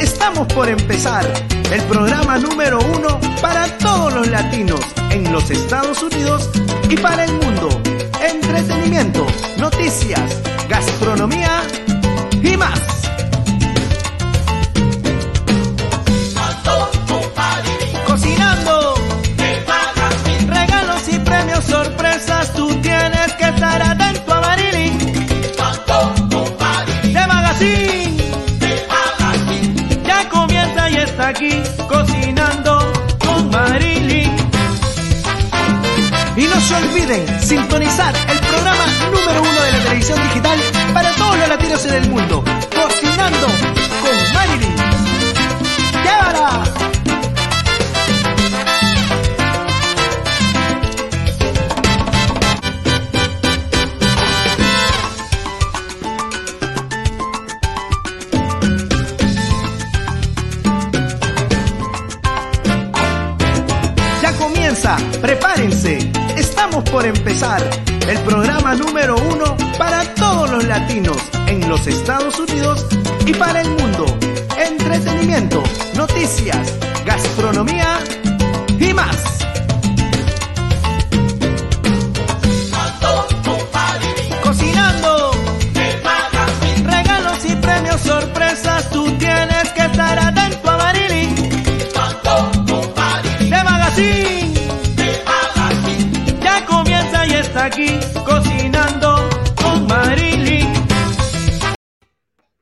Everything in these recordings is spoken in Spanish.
estamos por empezar el programa número uno para todos los latinos en los Estados Unidos y para el mundo. Entretenimiento, noticias, gastronomía y más. Aquí cocinando con Marilyn. Y no se olviden sintonizar el programa número uno de la televisión digital para todos los latinos en el mundo. Cocinando por empezar el programa número uno para todos los latinos en los Estados Unidos y para el mundo. Entretenimiento, noticias, gastronomía y más. Aquí cocinando con Marilyn.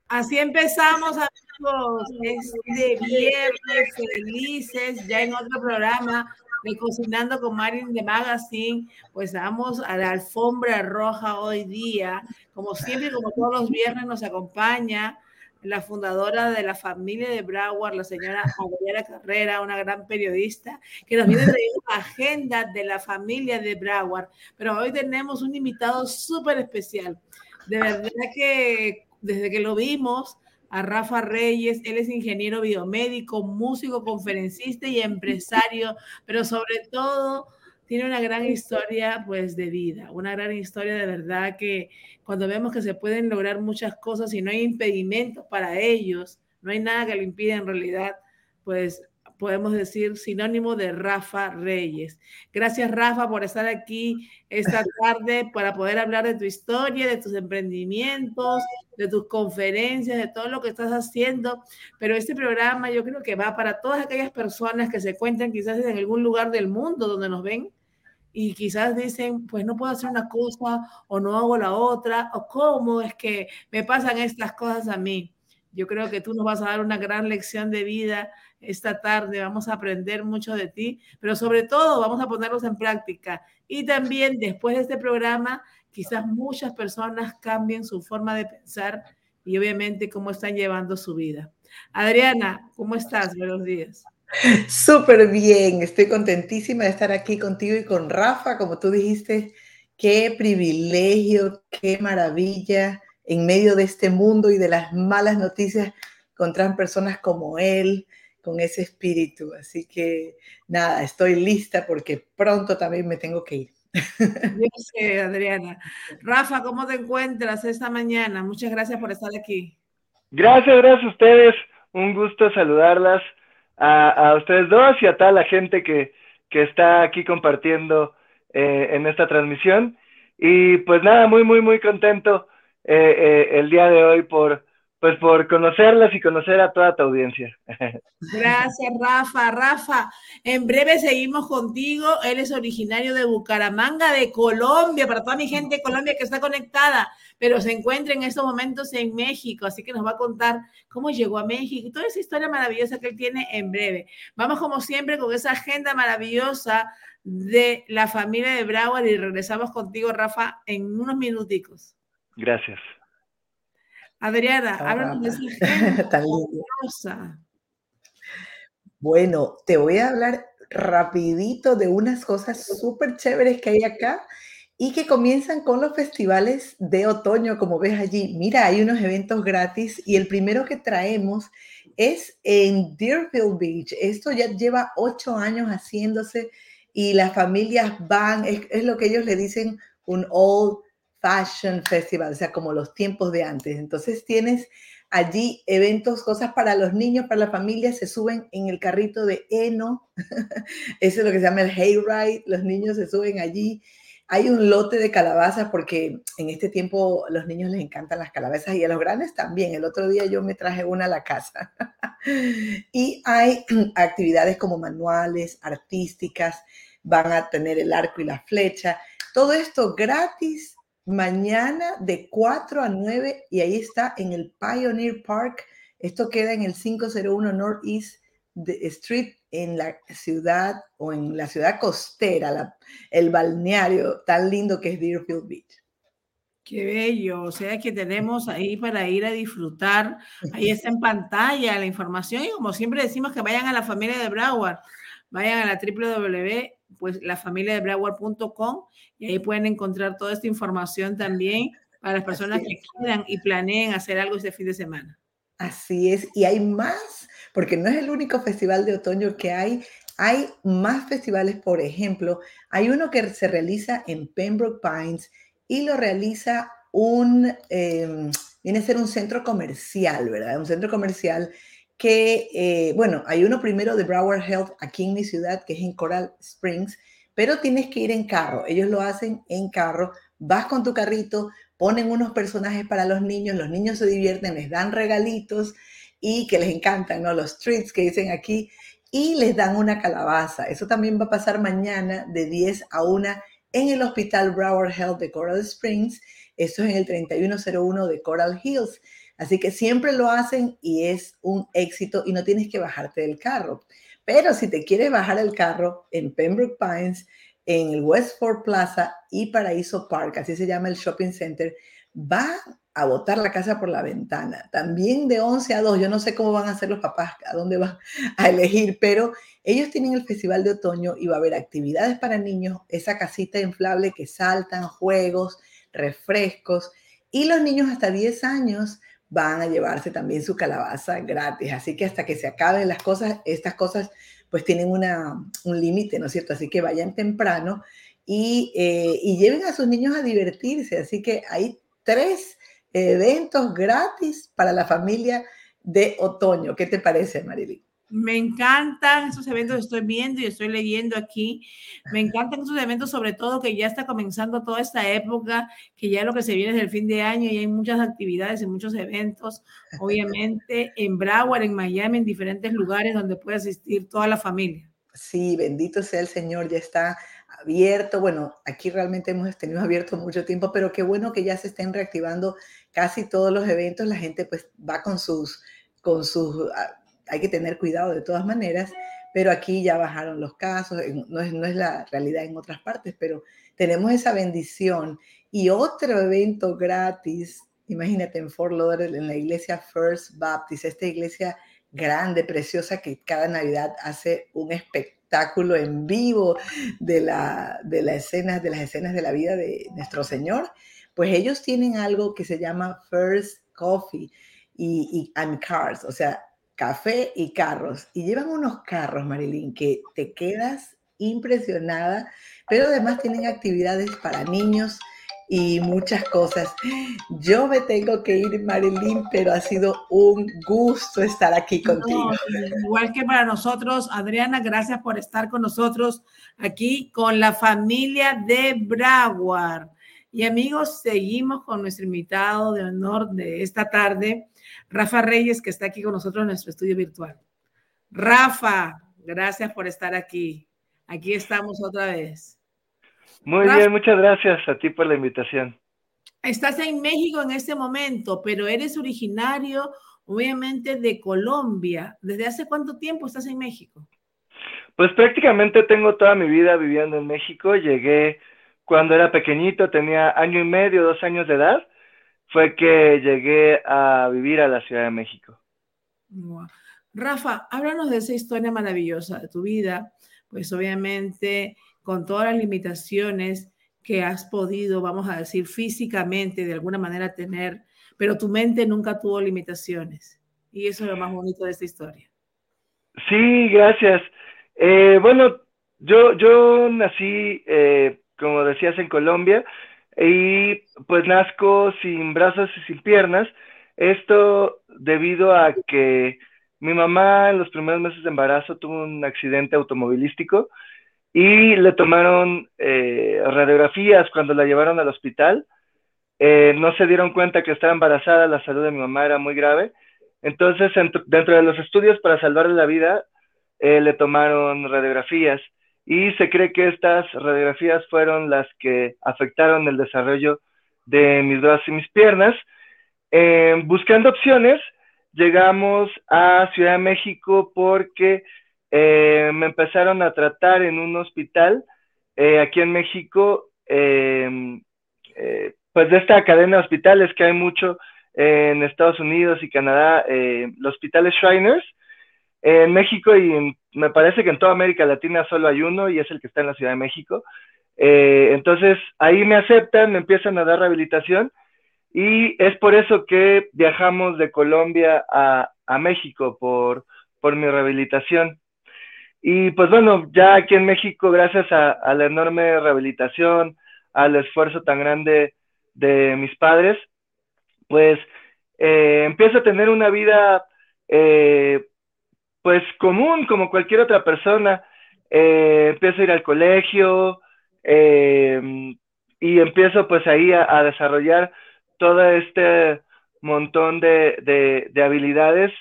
Así empezamos, amigos, este viernes felices, ya en otro programa de Cocinando con Marilyn de Magazine, pues vamos a la alfombra roja hoy día. Como siempre, como todos los viernes, nos acompaña la fundadora de la familia de Broward, la señora Adriana Carrera, una gran periodista, que nos viene trayendo la agenda de la familia de Broward. Pero hoy tenemos un invitado súper especial. De verdad que desde que lo vimos, a Rafa Reyes, él es ingeniero biomédico, músico, conferencista y empresario, pero sobre todo tiene una gran historia pues de vida, una gran historia de verdad que cuando vemos que se pueden lograr muchas cosas y no hay impedimentos para ellos, no hay nada que lo impida en realidad, pues podemos decir sinónimo de Rafa Reyes. Gracias Rafa por estar aquí esta tarde para poder hablar de tu historia, de tus emprendimientos, de tus conferencias, de todo lo que estás haciendo. Pero este programa yo creo que va para todas aquellas personas que se encuentran quizás en algún lugar del mundo donde nos ven y quizás dicen, pues no puedo hacer una cosa o no hago la otra, o cómo es que me pasan estas cosas a mí. Yo creo que tú nos vas a dar una gran lección de vida esta tarde, vamos a aprender mucho de ti, pero sobre todo vamos a ponerlos en práctica. Y también después de este programa, quizás muchas personas cambien su forma de pensar y obviamente cómo están llevando su vida. Adriana, ¿cómo estás? Buenos días. Súper bien, estoy contentísima de estar aquí contigo y con Rafa, como tú dijiste, qué privilegio, qué maravilla en medio de este mundo y de las malas noticias encontrar personas como él, con ese espíritu. Así que nada, estoy lista porque pronto también me tengo que ir. Yo sé, Adriana. Rafa, ¿cómo te encuentras esta mañana? Muchas gracias por estar aquí. Gracias, gracias a ustedes. Un gusto saludarlas a, ustedes dos y a toda la gente que, que está aquí compartiendo eh, en esta transmisión. Y pues nada, muy, muy, muy contento eh, eh, el día de hoy por, pues por conocerlas y conocer a toda tu audiencia. Gracias, Rafa. Rafa, en breve seguimos contigo. Él es originario de Bucaramanga, de Colombia, para toda mi gente de Colombia que está conectada, pero se encuentra en estos momentos en México, así que nos va a contar cómo llegó a México y toda esa historia maravillosa que él tiene en breve. Vamos como siempre con esa agenda maravillosa de la familia de Broward y regresamos contigo, Rafa, en unos minuticos. Gracias. Adriana, háblanos de esa agenda Tan lindo. Bueno, te voy a hablar rapidito de unas cosas súper chéveres que hay acá y que comienzan con los festivales de otoño, como ves allí. Mira, hay unos eventos gratis y el primero que traemos es en Deerfield Beach. Esto ya lleva ocho años haciéndose y las familias van, es, lo que ellos le dicen un old fashion festival, o sea, como los tiempos de antes. Entonces tienes allí eventos, cosas para los niños, para la familia, se suben en el carrito de Eno, eso es lo que se llama el Hayride, los niños se suben allí. Hay un lote de calabazas porque en este tiempo los niños les encantan las calabazas y a los grandes también. El otro día yo me traje una a la casa. y hay actividades como manuales, artísticas, van a tener el arco y la flecha. Todo esto gratis mañana de 4 a 9 y ahí está en el Pioneer Park. Esto queda en el 501 Northeast Street en la ciudad o en la ciudad costera, el balneario tan lindo que es Deerfield Beach. Qué bello, o sea que tenemos ahí para ir a disfrutar. Ahí está en pantalla la información y como siempre decimos que vayan a la familia de Broward, vayan a la www pues la familia de y ahí pueden encontrar toda esta información también para las personas que quieran y planeen hacer algo este fin de semana. Así es, y hay más, porque no es el único festival de otoño que hay, hay más festivales, por ejemplo, hay uno que se realiza en Pembroke Pines y lo realiza un, em, viene a ser un centro comercial, ¿verdad? Un centro comercial que, eh, bueno, hay uno primero de Broward Health aquí en mi ciudad, que es en Coral Springs, pero tienes que ir en carro. Ellos lo hacen en carro. Vas con tu carrito, ponen unos personajes para los niños, los niños se divierten, les dan regalitos y que les encantan, ¿no? Los treats que dicen aquí y les dan una calabaza. Eso también va a pasar mañana de 10 a 1 en el Hospital Broward Health de Coral Springs. Eso es en el 3101 de Coral Hills. Así que siempre lo hacen y es un éxito y no tienes que bajarte del carro. Pero si te quieres bajar el carro en Pembroke Pines, en el Westford Plaza y Paraíso Park, así se llama el shopping center, va a botar la casa por la ventana. También de 11 a 2, yo no sé cómo van a hacer los papás, a dónde van a elegir, pero ellos tienen el festival de otoño y va a haber actividades para niños, esa casita inflable que saltan, juegos, refrescos, y los niños hasta 10 años van a llevarse también su calabaza gratis. Así que hasta que se acaben las cosas, estas cosas pues tienen una, un límite, ¿no es cierto? Así que vayan temprano y, eh, y, lleven a sus niños a divertirse. Así que hay tres eventos gratis para la familia de otoño. ¿Qué te parece, Marilyn? Me encantan esos eventos, estoy viendo y estoy leyendo aquí. Me encantan esos eventos, sobre todo que ya está comenzando toda esta época, que ya lo que se viene es el fin de año y hay muchas actividades y muchos eventos, obviamente en Broward, en Miami, en diferentes lugares donde puede asistir toda la familia. Sí, bendito sea el Señor, ya está abierto. Bueno, aquí realmente hemos tenido abierto mucho tiempo, pero qué bueno que ya se estén reactivando casi todos los eventos. La gente pues va con sus, con sus ah, hay que tener cuidado de todas maneras, pero aquí ya bajaron los casos, no es, no es la realidad en otras partes, pero tenemos esa bendición. Y otro evento gratis, imagínate en Fort Lauderdale, en la iglesia First Baptist, esta iglesia grande, preciosa, que cada Navidad hace un espectáculo en vivo de, la, de, la escena, de las escenas de la vida de nuestro Señor, pues ellos tienen algo que se llama First Coffee y, y and Cars, o sea, café y carros. Y llevan unos carros, Marilyn, que te quedas impresionada, pero además tienen actividades para niños y muchas cosas. Yo me tengo que ir, Marilyn, pero ha sido un gusto estar aquí contigo. igual que para nosotros, Adriana, gracias por estar con nosotros aquí con la familia de Broward. Y amigos, seguimos con nuestro invitado de honor de esta tarde, Rafa Reyes, que está aquí con nosotros en nuestro estudio virtual. Rafa, gracias por estar aquí. Aquí estamos otra vez. Muy bien, muchas gracias a ti por la invitación. Estás en México en este momento, pero eres originario, obviamente, de Colombia. ¿Desde hace cuánto tiempo estás en México? Pues prácticamente tengo toda mi vida viviendo en México. Llegué cuando era pequeñito, tenía año y medio, dos años de edad fue que llegué a vivir a la Ciudad de México. Rafa, háblanos de esa historia maravillosa de tu vida, pues obviamente con todas las limitaciones que has podido, vamos a decir, físicamente de alguna manera tener, pero tu mente nunca tuvo limitaciones. Y eso es lo más bonito de esta historia. Sí, gracias. Eh, bueno, yo, yo nací, eh, como decías, en Colombia y pues nazco sin brazos y sin piernas. Esto debido a que mi mamá en los primeros meses de embarazo tuvo un accidente automovilístico y le tomaron eh, radiografías cuando la llevaron al hospital. Eh, no se dieron cuenta que estaba embarazada, la salud de mi mamá era muy grave. Entonces, dentro de los estudios para salvarle la vida, eh, le tomaron radiografías y se cree que estas radiografías fueron las que afectaron el desarrollo de mis brazos y mis piernas. buscando opciones, llegamos a Ciudad de México porque eh, me empezaron a tratar en un hospital eh, aquí en México, em, eh, pues de esta cadena de hospitales que hay mucho en Estados Unidos y Canadá, los hospitales Shriners. En México y me parece que en toda América Latina solo hay uno y es el que está en la Ciudad de México. entonces ahí me aceptan, me empiezan a dar rehabilitación y es por eso que viajamos de Colombia a, a México por, por mi rehabilitación. Y pues bueno, ya aquí en México, gracias a, la enorme rehabilitación, al esfuerzo tan grande de mis padres, pues eh, empiezo a tener una vida eh, pues común como cualquier otra persona. Eh, empiezo a ir al colegio y empiezo pues ahí a, desarrollar todo este montón de, de, habilidades.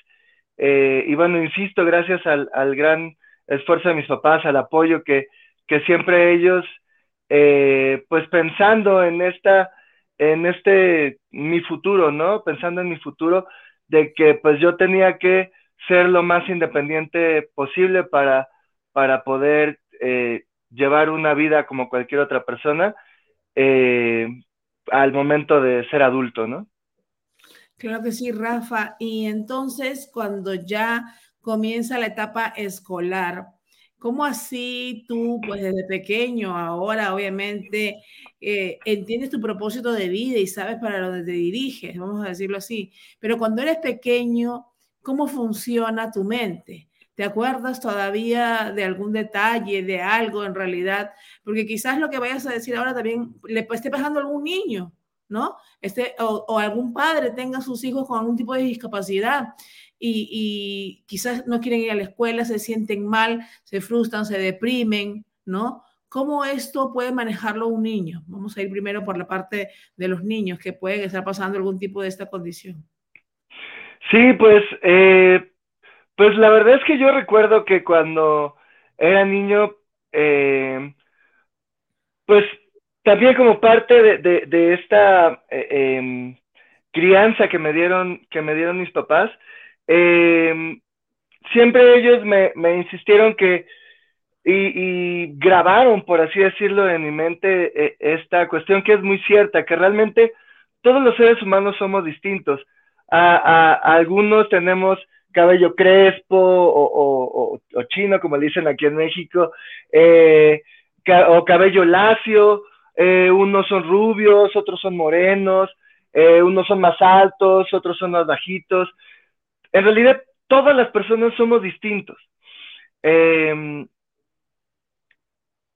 y bueno, insisto, gracias al, al gran esfuerzo de mis papás, al apoyo que, que siempre ellos, eh, pues pensando en esta, en este, mi futuro, ¿no? Pensando en mi futuro, de que pues yo tenía que ser lo más independiente posible para, para poder eh, llevar una vida como cualquier otra persona eh, al momento de ser adulto, ¿no? Claro que sí, Rafa. Y entonces, cuando ya comienza la etapa escolar. ¿Cómo así tú, pues desde pequeño, ahora obviamente eh, entiendes tu propósito de vida y sabes para dónde te diriges, vamos a decirlo así? Pero cuando eres pequeño, ¿cómo funciona tu mente? ¿Te acuerdas todavía de algún detalle, de algo en realidad? Porque quizás lo que vayas a decir ahora también le esté pasando a algún niño, ¿no? Este, o, o algún padre tenga sus hijos con algún tipo de discapacidad y, quizás no quieren ir a la escuela, se sienten mal, se frustran, se deprimen, ¿no? ¿Cómo esto puede manejarlo un niño? Vamos a ir primero por la parte de los niños que pueden estar pasando algún tipo de esta condición. Sí, pues, eh, pues la verdad es que yo recuerdo que cuando era niño, eh, pues también como parte de, esta eh, em, crianza que me dieron, que me dieron mis papás, eh, siempre ellos me, me insistieron que, y, grabaron, por así decirlo, en mi mente eh, esta cuestión que es muy cierta, que realmente todos los seres humanos somos distintos. A, algunos tenemos cabello crespo o, o, chino, como le dicen aquí en México, eh, o cabello lacio, eh, unos son rubios, otros son morenos, unos son más altos, otros son más bajitos. En realidad, todas las personas somos distintos. Em,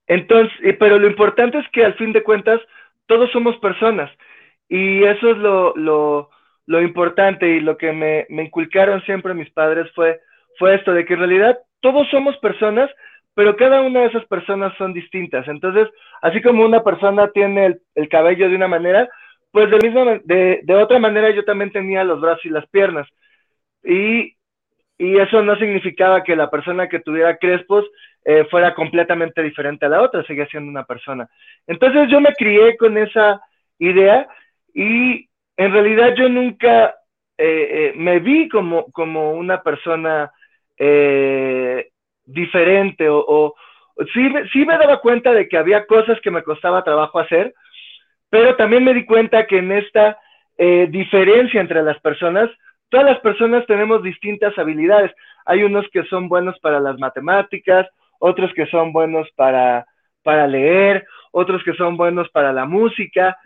entonces, pero lo importante es que al fin de cuentas, todos somos personas. Y eso es lo, lo, lo importante y lo que me, me, inculcaron siempre mis padres fue, fue esto, de que en realidad todos somos personas, pero cada una de esas personas son distintas. Entonces, así como una persona tiene el, el cabello de una manera, pues de, misma, de, de otra manera yo también tenía los brazos y las piernas. Y, eso no significaba que la persona que tuviera crespos eh, fuera completamente diferente a la otra, seguía siendo una persona. Entonces yo me crié con esa idea y en realidad yo nunca eh, eh, me vi como, como una persona diferente o, o sí, sí, me daba cuenta de que había cosas que me costaba trabajo hacer, pero también me di cuenta que en esta diferencia entre las personas Todas las personas tenemos distintas habilidades. Hay unos que son buenos para las matemáticas, otros que son buenos para, para leer, otros que son buenos para la música.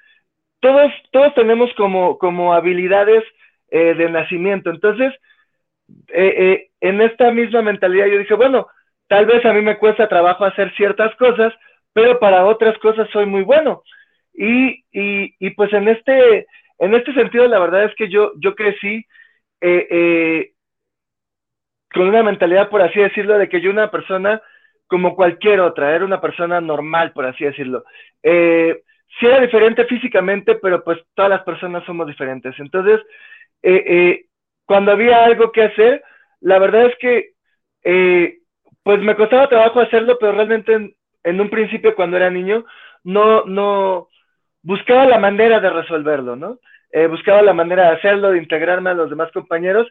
Todos, todos tenemos como, como habilidades eh, de nacimiento. Entonces, eh, eh, en esta misma mentalidad yo dije, bueno, tal vez a mí me cuesta trabajo hacer ciertas cosas, pero para otras cosas soy muy bueno. Y, y, y pues en este, en este sentido, la verdad es que yo, yo crecí con una mentalidad, por así decirlo, de que yo una persona como cualquier otra, era una persona normal, por así decirlo. Eh, sí era diferente físicamente, pero pues todas las personas somos diferentes. Entonces, eh, eh, cuando había algo que hacer, la verdad es que eh, pues me costaba trabajo hacerlo, pero realmente en, en, un principio cuando era niño no, no buscaba la manera de resolverlo, ¿no? Eh, buscaba la manera de hacerlo, de integrarme a los demás compañeros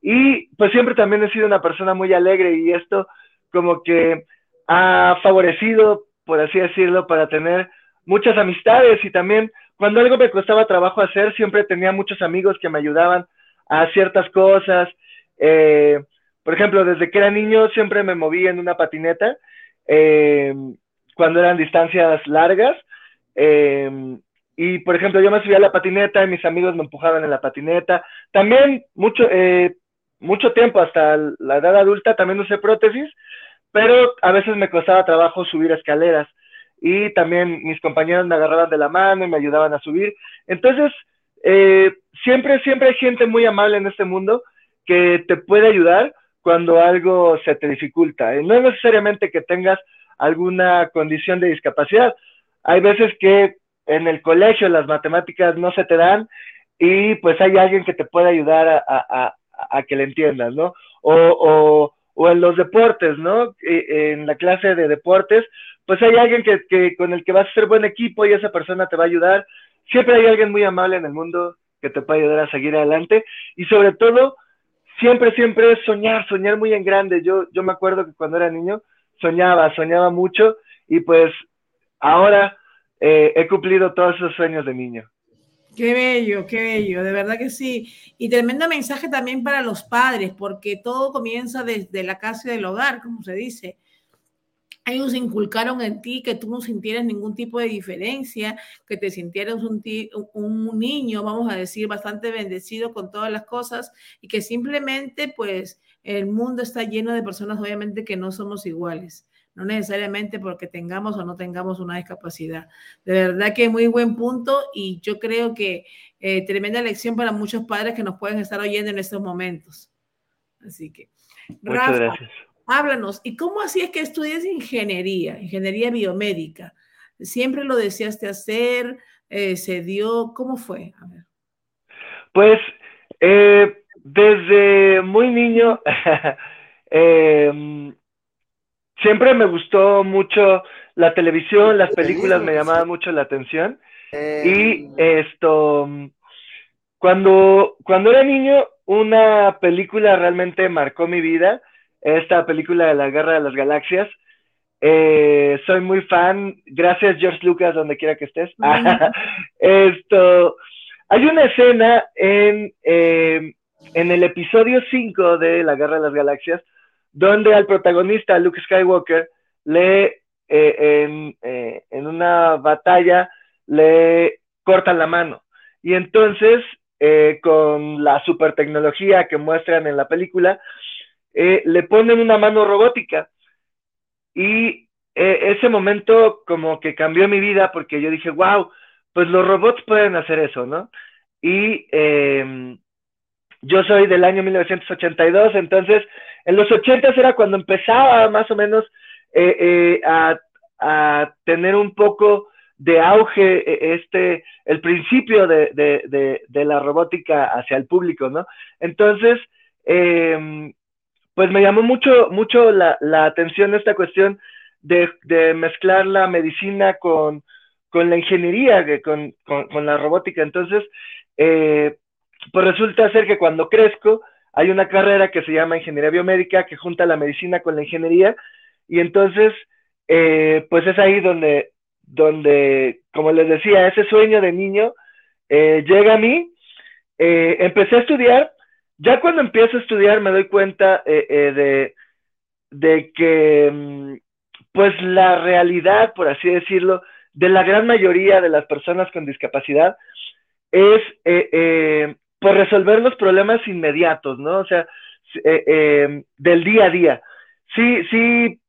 y pues siempre también he sido una persona muy alegre y esto como que ha favorecido, por así decirlo, para tener muchas amistades y también cuando algo me costaba trabajo hacer, siempre tenía muchos amigos que me ayudaban a ciertas cosas. Eh, por ejemplo, desde que era niño siempre me moví en una patineta eh, cuando eran distancias largas. Eh, y, por ejemplo, yo me subía a la patineta y mis amigos me empujaban en la patineta. También mucho, eh, mucho tiempo, hasta la edad adulta, también usé prótesis, pero a veces me costaba trabajo subir escaleras y también mis compañeros me agarraban de la mano y me ayudaban a subir. Entonces, eh, siempre, siempre hay gente muy amable en este mundo que te puede ayudar cuando algo se te dificulta. No es necesariamente que tengas alguna condición de discapacidad. Hay veces que en el colegio las matemáticas no se te dan y pues hay alguien que te puede ayudar a, a, a que le entiendas, ¿no? O, o, o, en los deportes, ¿no? En la clase de deportes, pues hay alguien que, que, con el que vas a ser buen equipo y esa persona te va a ayudar. Siempre hay alguien muy amable en el mundo que te puede ayudar a seguir adelante y sobre todo, siempre, siempre soñar, soñar muy en grande. Yo, yo me acuerdo que cuando era niño soñaba, soñaba mucho y pues ahora eh, he cumplido todos esos sueños de niño. Qué bello, qué bello, de verdad que sí. Y tremendo mensaje también para los padres, porque todo comienza desde la casa del hogar, como se dice ellos inculcaron en ti que tú no sintieras ningún tipo de diferencia, que te sintieras un, niño, vamos a decir, bastante bendecido con todas las cosas y que simplemente pues el mundo está lleno de personas obviamente que no somos iguales, no necesariamente porque tengamos o no tengamos una discapacidad. De verdad que muy buen punto y yo creo que eh, tremenda lección para muchos padres que nos pueden estar oyendo en estos momentos. Así que, Muchas Rafa, gracias. Háblanos, ¿y cómo así es que estudias ingeniería, ingeniería biomédica? ¿Siempre lo deseaste hacer? Eh, ¿Se dio? ¿Cómo fue? A ver. Pues eh, desde muy niño, eh, siempre me gustó mucho la televisión, las películas me llamaban mucho la atención. y esto, cuando, cuando era niño, una película realmente marcó mi vida esta película de la Guerra de las Galaxias. Eh, soy muy fan. Gracias, George Lucas, donde quiera que estés. Esto. Hay una escena en, eh, en el episodio 5 de La Guerra de las Galaxias donde al protagonista, Luke Skywalker, le eh, en, eh, en, una batalla le cortan la mano. Y entonces, eh, con la super tecnología que muestran en la película, le ponen una mano robótica. Y ese momento como que cambió mi vida porque yo dije, wow, pues los robots pueden hacer eso, ¿no? Y eh, yo soy del año 1982, entonces en los 80 era cuando empezaba más o menos eh, eh, a, a, tener un poco de auge eh, este, el principio de, de, de, la robótica hacia el público, ¿no? Entonces, eh, pues me llamó mucho, mucho la, la atención esta cuestión de, de, mezclar la medicina con, con la ingeniería, con, con, con, la robótica. Entonces, eh, pues resulta ser que cuando crezco, hay una carrera que se llama ingeniería biomédica que junta la medicina con la ingeniería y entonces, eh, pues es ahí donde, donde, como les decía, ese sueño de niño eh, llega a mí. Eh, empecé a estudiar ya cuando empiezo a estudiar me doy cuenta eh, de, de, que, mm, pues la realidad, por así decirlo, de la gran mayoría de las personas con discapacidad es, eh, pues resolver los problemas inmediatos, ¿no? O sea, del día a día. Sí, sí,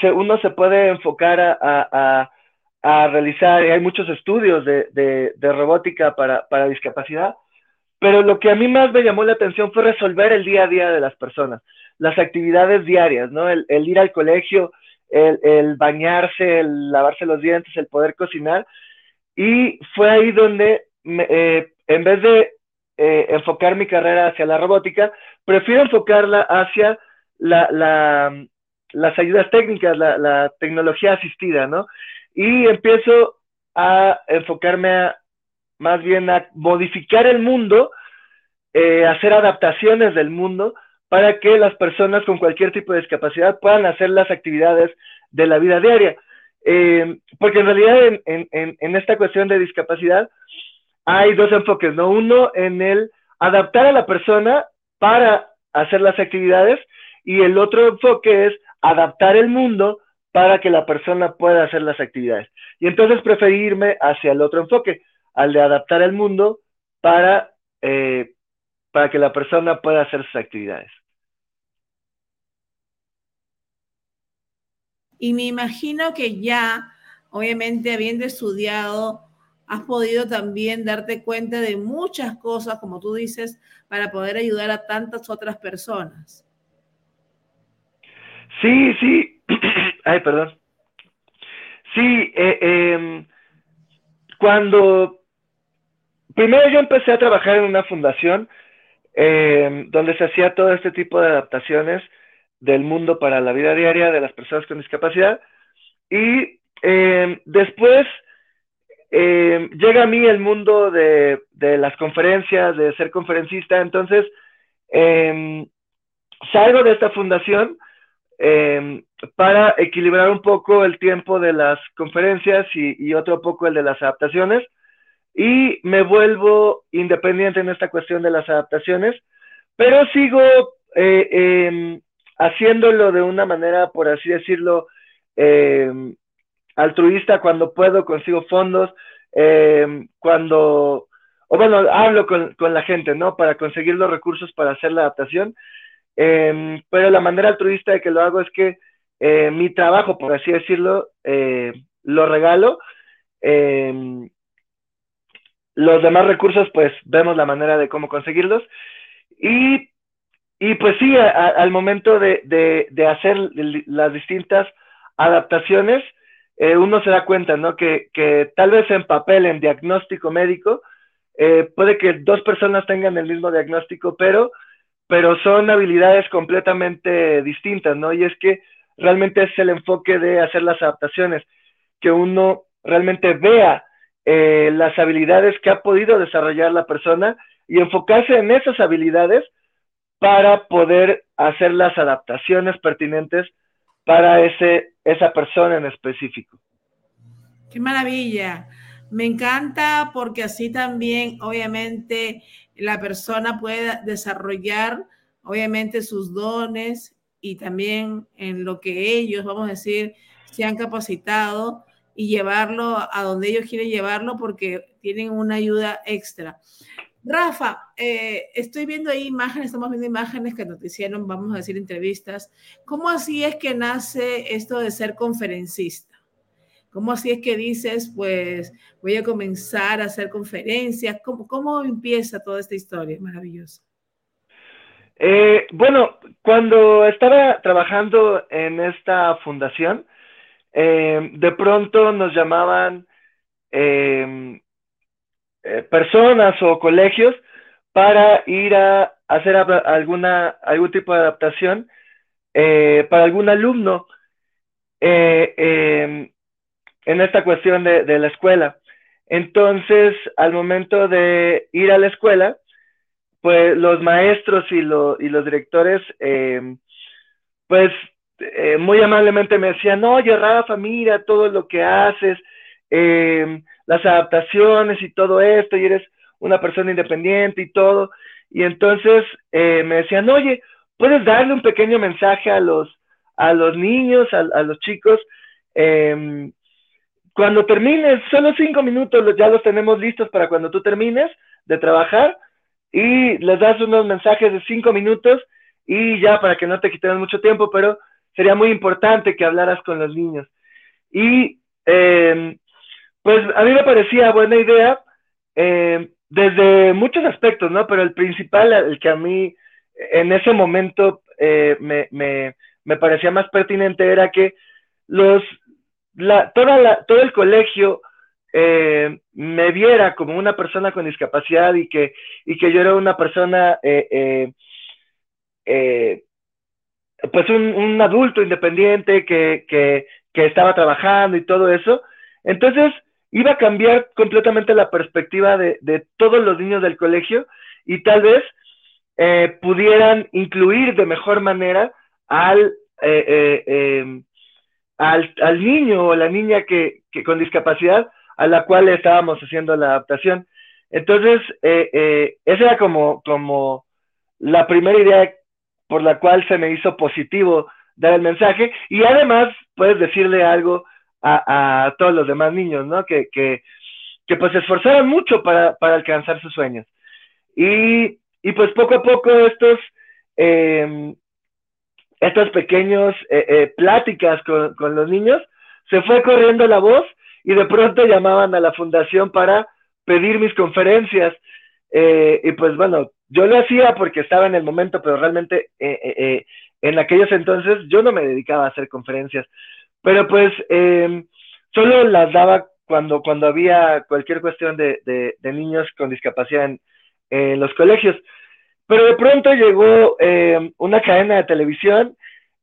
se, uno se puede enfocar a, a, a realizar, hay muchos estudios de, de, robótica para, para, discapacidad, pero lo que a mí más me llamó la atención fue resolver el día a día de las personas, las actividades diarias, ¿no? El, ir al colegio, el, el, bañarse, el lavarse los dientes, el poder cocinar, y fue ahí donde, eh, en vez de eh, enfocar mi carrera hacia la robótica, prefiero enfocarla hacia la, la, las ayudas técnicas, la, la tecnología asistida, ¿no? y empiezo a enfocarme más bien a modificar el mundo, eh, hacer adaptaciones del mundo para que las personas con cualquier tipo de discapacidad puedan hacer las actividades de la vida diaria. Eh, porque en realidad en, esta cuestión de discapacidad hay dos enfoques, ¿no? Uno en el adaptar a la persona para hacer las actividades y el otro enfoque es adaptar el mundo para que la persona pueda hacer las actividades. Y entonces preferí irme hacia el otro enfoque, al de adaptar el mundo para, eh, para que la persona pueda hacer sus actividades. Y me imagino que ya, obviamente, habiendo estudiado, has podido también darte cuenta de muchas cosas, como tú dices, para poder ayudar a tantas otras personas. Sí, sí, Ay, perdón. Sí, eh, em, cuando primero yo empecé a trabajar en una fundación em, donde se hacía todo este tipo de adaptaciones del mundo para la vida diaria de las personas con discapacidad y em, después llega a mí el mundo de, las conferencias, de ser conferencista, entonces salgo de esta fundación Em, para equilibrar un poco el tiempo de las conferencias y, otro poco el de las adaptaciones. Y me vuelvo independiente en esta cuestión de las adaptaciones, pero sigo eh, em, haciéndolo de una manera, por así decirlo, em, altruista cuando puedo, consigo fondos, cuando, o bueno, hablo con, con la gente, ¿no? Para conseguir los recursos para hacer la adaptación Em, pero la manera altruista de que lo hago es que eh, mi trabajo, por así decirlo, eh, lo regalo. Em, los demás recursos, pues vemos la manera de cómo conseguirlos. Y, y pues sí, al momento de, de, hacer las distintas adaptaciones, eh, uno se da cuenta, ¿no? Que, que, tal vez en papel, en diagnóstico médico, puede que dos personas tengan el mismo diagnóstico, pero pero son habilidades completamente distintas, ¿no? Y es que realmente es el enfoque de hacer las adaptaciones, que uno realmente vea eh, las habilidades que ha podido desarrollar la persona y enfocarse en esas habilidades para poder hacer las adaptaciones pertinentes para ese, esa persona en específico. Qué maravilla. Me encanta porque así también, obviamente, la persona puede desarrollar, obviamente, sus dones y también en lo que ellos, vamos a decir, se han capacitado y llevarlo a donde ellos quieren llevarlo porque tienen una ayuda extra. Rafa, eh, estoy viendo ahí imágenes, estamos viendo imágenes que nos hicieron, vamos a decir, entrevistas. ¿Cómo así es que nace esto de ser conferencista? ¿Cómo así es que dices, pues voy a comenzar a hacer conferencias? ¿Cómo, cómo empieza toda esta historia maravillosa? Eh, bueno, cuando estaba trabajando en esta fundación, eh, de pronto nos llamaban em, eh, personas o colegios para ir a hacer alguna, algún tipo de adaptación para algún alumno. Em, en esta cuestión de, la escuela. Entonces, al momento de ir a la escuela, pues los maestros y, y los directores, em, pues eh, muy amablemente me decían, oye Rafa, mira todo lo que haces, em, las adaptaciones y todo esto, y eres una persona independiente y todo. Y entonces eh, me decían, oye, ¿puedes darle un pequeño mensaje a los, a los niños, a, los chicos? Eh, cuando termines, solo cinco minutos ya los tenemos listos para cuando tú termines de trabajar y les das unos mensajes de cinco minutos y ya para que no te quitemos mucho tiempo, pero sería muy importante que hablaras con los niños. Y em, pues a mí me parecía buena idea eh, desde muchos aspectos, ¿no? Pero el principal, el que a mí en ese momento eh, me, me, me, parecía más pertinente era que los, la, toda la, todo el colegio eh, me viera como una persona con discapacidad y que, y que yo era una persona, eh, pues un, adulto independiente que, que estaba trabajando y todo eso. Entonces, iba a cambiar completamente la perspectiva de, todos los niños del colegio y tal vez eh, pudieran incluir de mejor manera al, eh, eh, em, al, niño o la niña que, que, con discapacidad a la cual estábamos haciendo la adaptación. Entonces, esa era como, como la primera idea por la cual se me hizo positivo dar el mensaje y además puedes decirle algo a, todos los demás niños, ¿no? Que, que, pues se esforzaron mucho para, para alcanzar sus sueños. Y, y, pues poco a poco estos, eh, estos pequeños eh, eh, pláticas con, con los niños, se fue corriendo la voz y de pronto llamaban a la fundación para pedir mis conferencias. Eh, y pues bueno, yo lo hacía porque estaba en el momento, pero realmente eh, eh, en aquellos entonces yo no me dedicaba a hacer conferencias. Pero pues eh, solo las daba cuando, cuando había cualquier cuestión de, de, niños con discapacidad en, los colegios. Pero de pronto llegó eh, una cadena de televisión,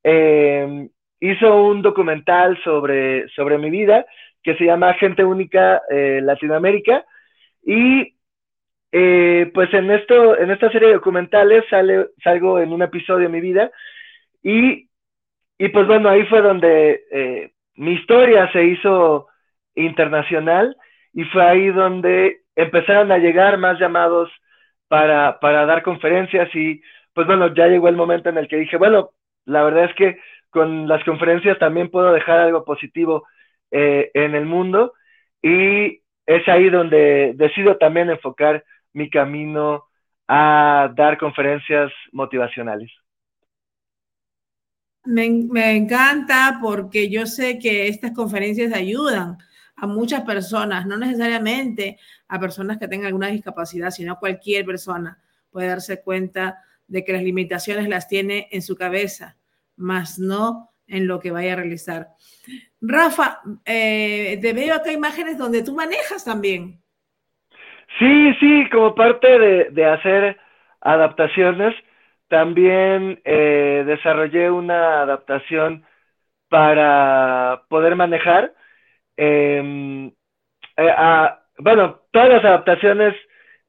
eh, hizo un documental sobre, sobre mi vida que se llama Gente Única eh, Latinoamérica y pues en, esto, en esta serie de documentales sale, salgo en un episodio de mi vida y y pues bueno, ahí fue donde eh, mi historia se hizo internacional y fue ahí donde empezaron a llegar más llamados para, para dar conferencias y pues bueno, ya llegó el momento en el que dije, bueno, la verdad es que con las conferencias también puedo dejar algo positivo eh, en el mundo y es ahí donde decido también enfocar mi camino a dar conferencias motivacionales. Me, encanta porque yo sé que estas conferencias ayudan a muchas personas, no necesariamente a personas que tengan alguna discapacidad, sino cualquier persona puede darse cuenta de que las limitaciones las tiene en su cabeza, más no en lo que vaya a realizar. Rafa, eh, te veo acá imágenes donde tú manejas también. Sí, sí, como parte de hacer adaptaciones, también eh, desarrollé una adaptación para poder manejar. Eh, eh, a, bueno, todas las adaptaciones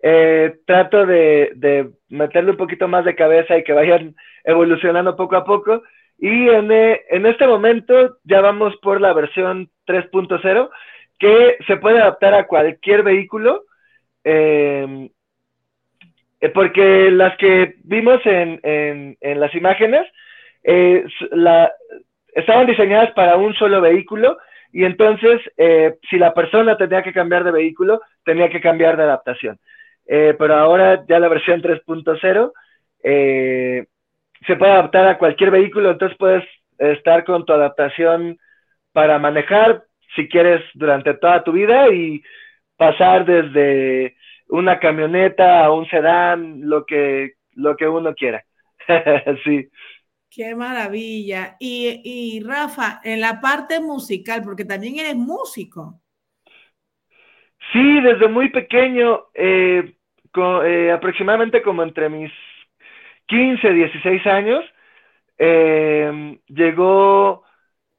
eh, trato de, meterle un poquito más de cabeza y que vayan evolucionando poco a poco. Y en, eh, en este momento ya vamos por la versión 3.0 que se puede adaptar a cualquier vehículo. Eh, eh, porque las que vimos en, las imágenes eh, estaban diseñadas para un solo vehículo y entonces eh, si la persona tenía que cambiar de vehículo, tenía que cambiar de adaptación. Eh, pero ahora ya la versión 3.0 eh, se puede adaptar a cualquier vehículo, entonces puedes estar con tu adaptación para manejar si quieres durante toda tu vida y pasar desde una camioneta, un sedán, lo que, lo que uno quiera. sí. Qué maravilla. Y, y, Rafa, en la parte musical, porque también eres músico. Sí, desde muy pequeño, eh, con, eh, aproximadamente como entre mis 15, 16 años, eh, llegó,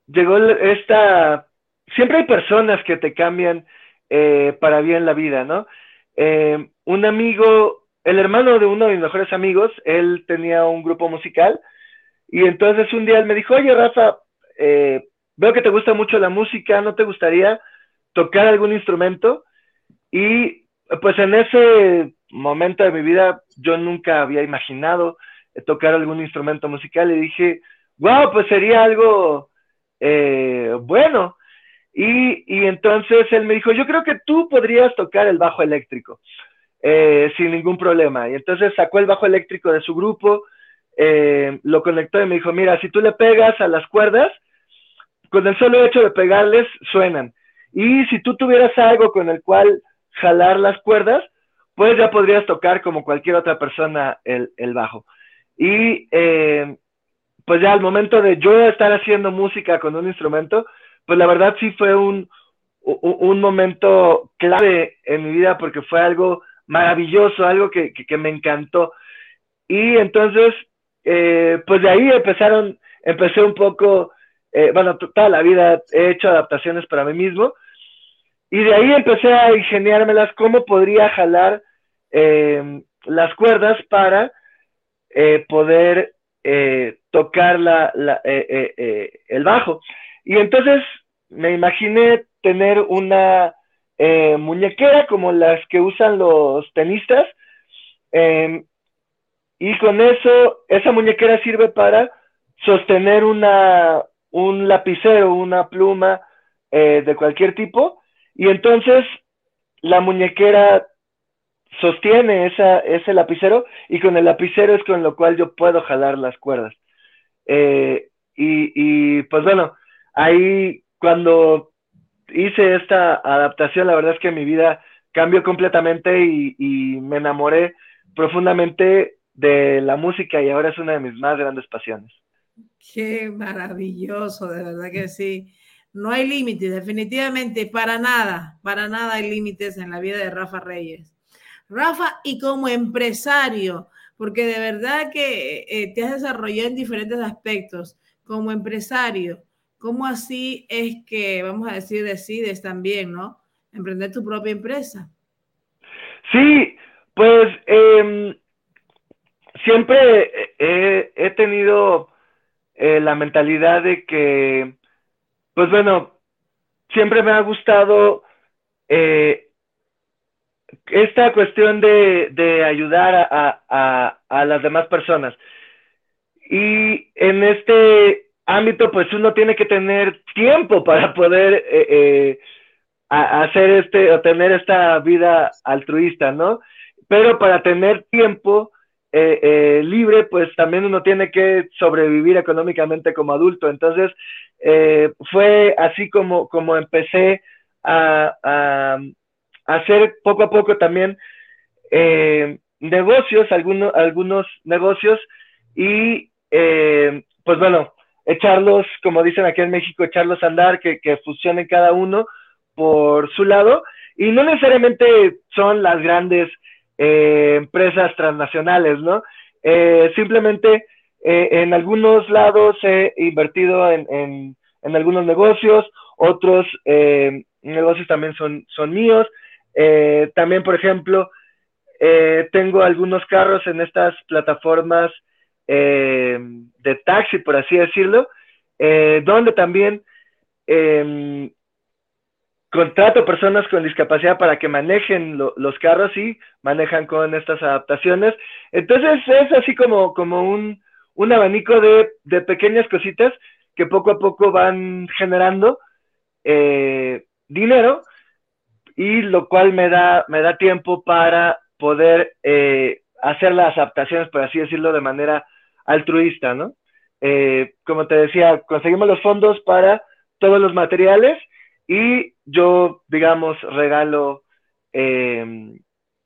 llegó esta... Siempre hay personas que te cambian eh, para bien la vida, ¿no? Eh, un amigo, el hermano de uno de mis mejores amigos, él tenía un grupo musical y entonces un día él me dijo, oye Rafa, eh, veo que te gusta mucho la música, ¿no te gustaría tocar algún instrumento? Y pues en ese momento de mi vida yo nunca había imaginado tocar algún instrumento musical y dije, wow, pues sería algo eh, bueno. Y, y, entonces él me dijo, yo creo que tú podrías tocar el bajo eléctrico eh, sin ningún problema. Y entonces sacó el bajo eléctrico de su grupo, eh, lo conectó y me dijo, mira, si tú le pegas a las cuerdas, con el solo hecho de pegarles, suenan. y si tú tuvieras algo con el cual jalar las cuerdas, pues ya podrías tocar como cualquier otra persona el, bajo. Y eh, pues ya al momento de yo estar haciendo música con un instrumento, pues la verdad sí fue un, un momento clave en mi vida porque fue algo maravilloso, algo que, me encantó. Y entonces, eh, pues de ahí empezaron, empecé un poco, eh, bueno, toda la vida he hecho adaptaciones para mí mismo, y de ahí empecé a ingeniármelas cómo podría jalar eh, las cuerdas para poder tocar la, el bajo. Y entonces me imaginé tener una eh, muñequera como las que usan los tenistas. Em, y con eso, esa muñequera sirve para sostener una, un lapicero, una pluma eh, de cualquier tipo. Y entonces la muñequera sostiene esa, ese lapicero y con el lapicero es con lo cual yo puedo jalar las cuerdas. Eh, y, y, pues bueno, ahí cuando hice esta adaptación, la verdad es que mi vida cambió completamente y, me enamoré profundamente de la música y ahora es una de mis más grandes pasiones. Qué maravilloso, de verdad que sí. No hay límites, definitivamente, para nada, para nada hay límites en la vida de Rafa Reyes. Rafa, y como empresario, porque de verdad que eh, te has desarrollado en diferentes aspectos, como empresario, ¿Cómo así es que, vamos a decir, decides también, ¿no? Emprender tu propia empresa. Sí, pues em, siempre he, tenido eh, la mentalidad de que, pues bueno, siempre me ha gustado eh, esta cuestión de, ayudar a, a las demás personas. Y en este ámbito, pues uno tiene que tener tiempo para poder eh, eh, hacer este o tener esta vida altruista, ¿no? Pero para tener tiempo eh, libre, pues también uno tiene que sobrevivir económicamente como adulto. Entonces, fue así como, como empecé a, hacer poco a poco también negocios, algunos negocios y pues bueno, echarlos, como dicen aquí en México, echarlos a andar, que, que fusionen cada uno por su lado. Y no necesariamente son las grandes eh, empresas transnacionales, ¿no? Eh, simplemente eh, en algunos lados he invertido en, en, en algunos negocios, otros negocios también son, son míos. también, por ejemplo, tengo algunos carros en estas plataformas eh, de taxi, por así decirlo, eh, donde también em, contrato personas con discapacidad para que manejen los carros y manejan con estas adaptaciones. Entonces es así como, como un, un abanico de, de, pequeñas cositas que poco a poco van generando eh, dinero y lo cual me da, me da tiempo para poder hacer las adaptaciones, por así decirlo, de manera altruista, ¿no? Eh, como te decía, conseguimos los fondos para todos los materiales y yo, digamos, regalo eh,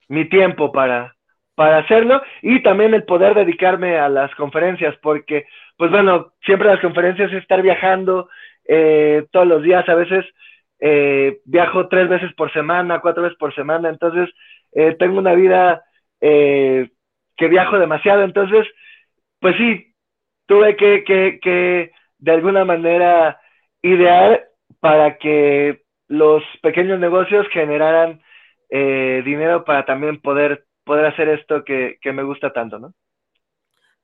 mi tiempo para, para hacerlo y también el poder dedicarme a las conferencias, porque, pues bueno, siempre las conferencias es estar viajando eh, todos los días, a veces viajo tres veces por semana, cuatro veces por semana, entonces tengo una vida que viajo demasiado, entonces pues sí, tuve que, que, que de alguna manera idear para que los pequeños negocios generaran eh, dinero para también poder, poder hacer esto que, que, me gusta tanto, ¿no?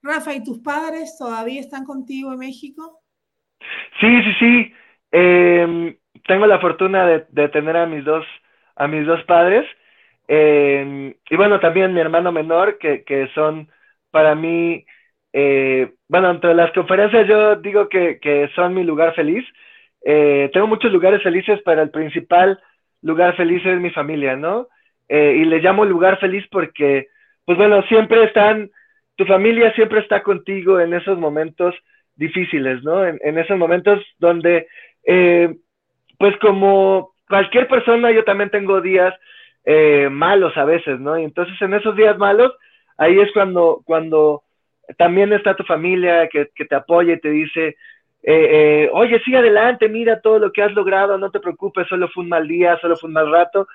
Rafa, ¿y tus padres todavía están contigo en México? Sí, sí, sí. Em, tengo la fortuna de, de, tener a mis dos, a mis dos padres. Em, y bueno, también mi hermano menor, que, que son para mí eh, bueno, entre las conferencias yo digo que, que son mi lugar feliz. Eh, tengo muchos lugares felices, pero el principal lugar feliz es mi familia, ¿no? Eh, y le llamo lugar feliz porque, pues bueno, siempre están, tu familia siempre está contigo en esos momentos difíciles, ¿no? En, en esos momentos donde, pues como cualquier persona, yo también tengo días eh, malos a veces, ¿no? Y entonces en esos días malos, ahí es cuando, cuando también está tu familia que, te apoya y te dice, eh, eh, oye, sigue adelante, mira todo lo que has logrado, no te preocupes, solo fue un mal día, solo fue un mal rato,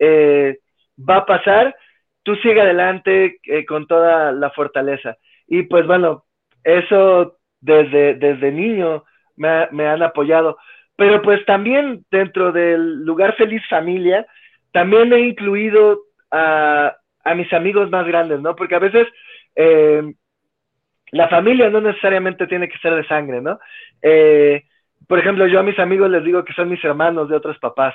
va a pasar, tú sigue adelante con toda la fortaleza. Y pues bueno, eso desde, desde niño me, me han apoyado. Pero pues también dentro del lugar Feliz Familia, también he incluido a, mis amigos más grandes, ¿no? Porque a veces eh, la familia no necesariamente tiene que ser de sangre, ¿no? Eh, por ejemplo, yo a mis amigos les digo que son mis hermanos de otros papás.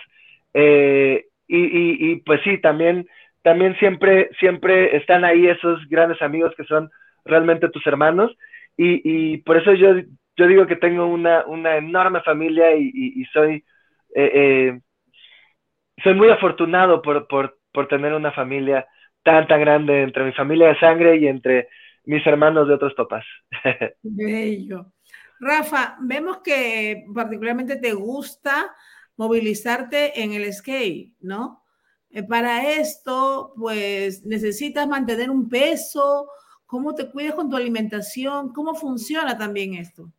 Eh, y, y, pues sí, también, también siempre, siempre están ahí esos grandes amigos que son realmente tus hermanos. Y, y por eso yo, yo digo que tengo una, una enorme familia y, y soy soy muy afortunado por, por, por tener una familia tan, tan grande entre mi familia de sangre y entre mis hermanos de otros papás. Bello. Rafa, vemos que particularmente te gusta movilizarte en el skate, ¿no? Eh, para esto, pues necesitas mantener un peso, ¿cómo te cuidas con tu alimentación? ¿Cómo funciona también esto?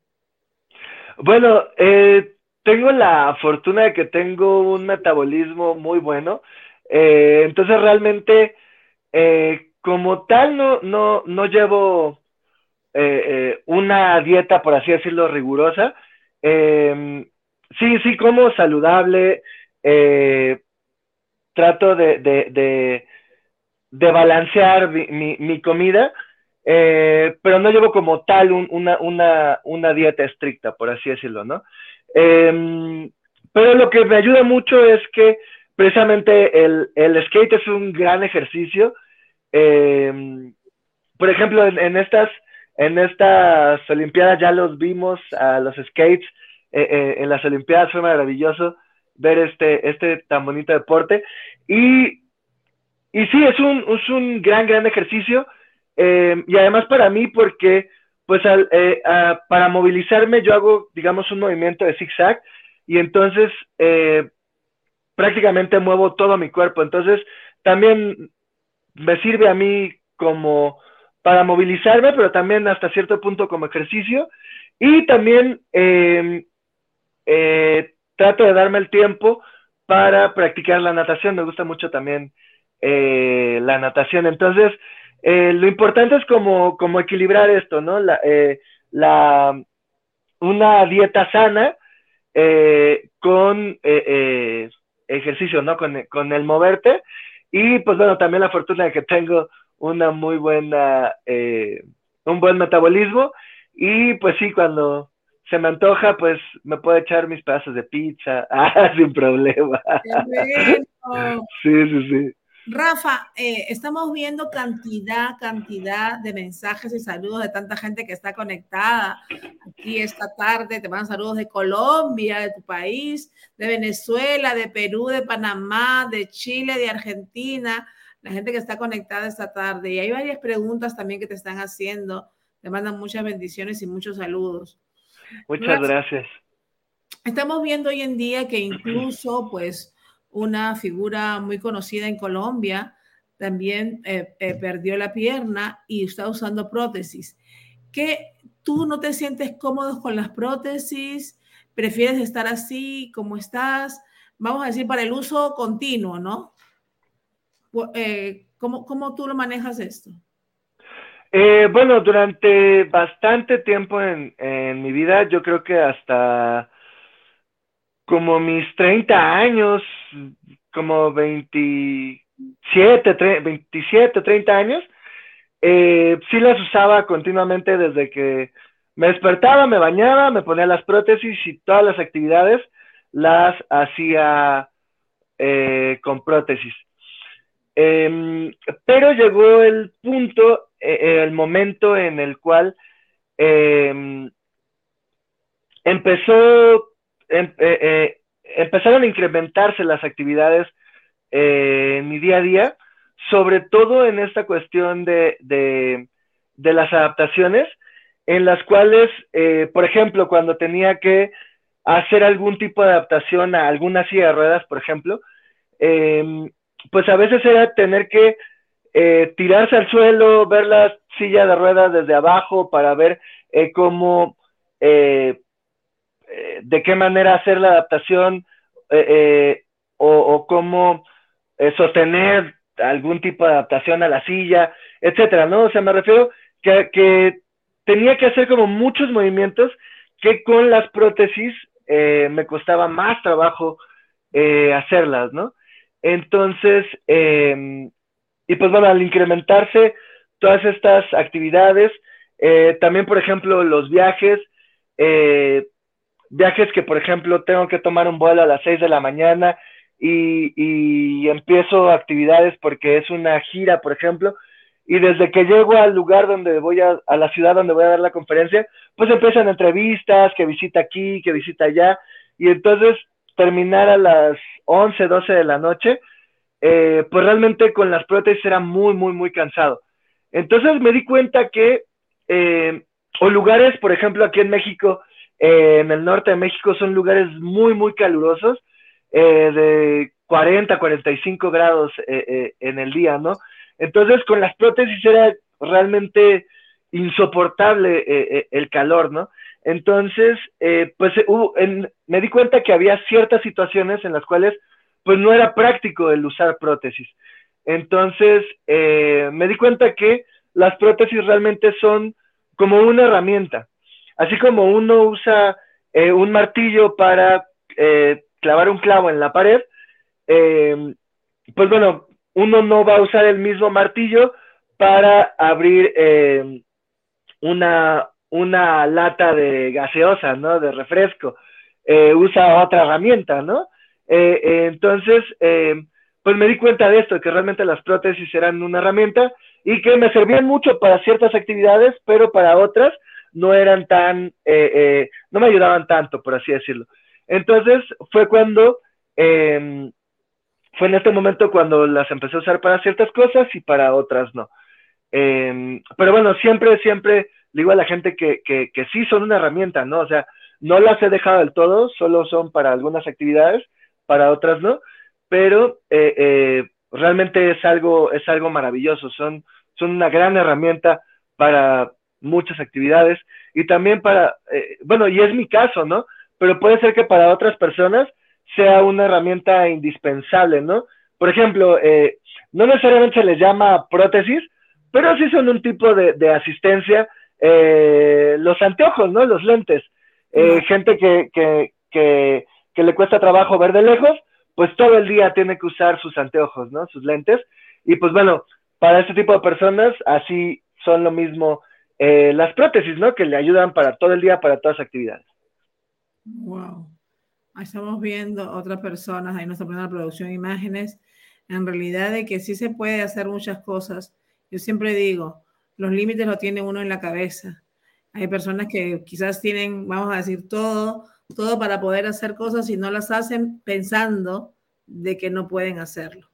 Bueno, eh, tengo la fortuna de que tengo un metabolismo muy bueno. Eh, entonces realmente, eh, como tal, no, no, no llevo eh, una dieta, por así decirlo, rigurosa. Em, sí, sí, como saludable. trato de, de, de, balancear mi, mi, comida. pero no llevo como tal una, una, una dieta estricta, por así decirlo, ¿no? Em, pero lo que me ayuda mucho es que precisamente el, el skate es un gran ejercicio. Em, por ejemplo, en, estas, en estas Olimpiadas ya los vimos a los skates. Eh, eh, en las Olimpiadas fue maravilloso ver este, este tan bonito deporte. Y, y sí, es un, es un gran, gran ejercicio. Em, y además para mí, porque pues eh, para movilizarme yo hago, digamos, un movimiento de zigzag y entonces prácticamente muevo todo mi cuerpo. Entonces también me sirve a mí como para movilizarme, pero también hasta cierto punto como ejercicio. Y también em, eh, trato de darme el tiempo para practicar la natación. Me gusta mucho también la natación. Entonces, eh, lo importante es como, como equilibrar esto, ¿no? La, eh, la, una dieta sana eh, con ejercicio, ¿no? Con, con, el moverte. Y pues bueno, también la fortuna de que tengo una muy buena, un buen metabolismo. Y pues sí, cuando se me antoja, pues me puedo echar mis pedazos de pizza, ah, sin problema. Sí, sí, sí. Rafa, eh, estamos viendo cantidad, cantidad de mensajes y saludos de tanta gente que está conectada aquí esta tarde. Te mandan saludos de Colombia, de tu país, de Venezuela, de Perú, de Panamá, de Chile, de Argentina, la gente que está conectada esta tarde. Y hay varias preguntas también que te están haciendo. Te mandan muchas bendiciones y muchos saludos. Muchas gracias. Estamos viendo hoy en día que incluso, pues, una figura muy conocida en Colombia, también eh, eh, perdió la pierna y está usando prótesis. ¿Qué tú no te sientes cómodo con las prótesis? ¿Prefieres estar así como estás? Vamos a decir, para el uso continuo, ¿no? Eh, ¿cómo, ¿cómo, tú lo manejas esto? bueno, durante bastante tiempo en, en mi vida, yo creo que hasta como mis 30 años, como 27, 27 30 años, eh, sí las usaba continuamente desde que me despertaba, me bañaba, me ponía las prótesis y todas las actividades las hacía eh, con prótesis. Em, pero llegó el punto, eh, el momento en el cual em, empezó Em, eh, eh, empezaron a incrementarse las actividades eh, en mi día a día, sobre todo en esta cuestión de, de, las adaptaciones, en las cuales, por ejemplo, cuando tenía que hacer algún tipo de adaptación a alguna silla de ruedas, por ejemplo, em, pues a veces era tener que tirarse al suelo, ver la silla de ruedas desde abajo para ver cómo, de qué manera hacer la adaptación o, o, cómo sostener algún tipo de adaptación a la silla, etcétera, ¿no? O sea, me refiero que, que tenía que hacer como muchos movimientos que con las prótesis eh, me costaba más trabajo eh, hacerlas, ¿no? Entonces, em, y pues bueno, al incrementarse todas estas actividades, eh, también, por ejemplo, los viajes, viajes que, por ejemplo, tengo que tomar un vuelo a las 6 de la mañana y, y empiezo actividades porque es una gira, por ejemplo, y desde que llego al lugar donde voy a, a la ciudad donde voy a dar la conferencia, pues empiezan entrevistas, que visita aquí, que visita allá, y entonces terminar a las 11, 12 de la noche, eh, pues realmente con las prótesis era muy, muy, muy cansado. Entonces me di cuenta que, eh, o lugares, por ejemplo, aquí en México, eh, en el norte de México, son lugares muy, muy calurosos, de 40, 45 grados en el día, ¿no? Entonces, con las prótesis era realmente insoportable eh, eh, el calor, ¿no? Entonces, eh, pues me di cuenta que había ciertas situaciones en las cuales, pues no era práctico el usar prótesis. Entonces, me di cuenta que las prótesis realmente son como una herramienta. Así como uno usa un martillo para clavar un clavo en la pared, pues bueno, uno no va a usar el mismo martillo para abrir eh, una, una lata de gaseosa, ¿no? De refresco. Eh, usa otra herramienta, ¿no? Eh, entonces, pues me di cuenta de esto, que realmente las prótesis eran una herramienta y que me servían mucho para ciertas actividades, pero para otras no eran tan, no me ayudaban tanto, por así decirlo. Entonces fue cuando em, fue en este momento cuando las empecé a usar para ciertas cosas y para otras no. Em, pero bueno, siempre, siempre digo a la gente que, que, que, sí son una herramienta, ¿no? O sea, no las he dejado del todo, solo son para algunas actividades, para otras no, pero eh, eh, realmente es algo, es algo maravilloso, son, son una gran herramienta para muchas actividades y también para, eh, bueno, y es mi caso, ¿no? Pero puede ser que para otras personas sea una herramienta indispensable, ¿no? Por ejemplo, eh, no necesariamente se les llama prótesis, pero sí son un tipo de, asistencia. Eh, los anteojos, ¿no? Los lentes. Eh, gente que, que, que, que, le cuesta trabajo ver de lejos, pues todo el día tiene que usar sus anteojos, ¿no? Sus lentes. Y pues bueno, para este tipo de personas, así son lo mismo las prótesis, ¿no? Que le ayudan para todo el día, para todas las actividades. Wow estamos viendo otras personas, ahí nos está poniendo la producción imágenes, en realidad de que sí se puede hacer muchas cosas. Yo siempre digo, los límites lo tiene uno en la cabeza. Hay personas que quizás tienen, vamos a decir, todo, todo para poder hacer cosas y no las hacen pensando de que no pueden hacerlo.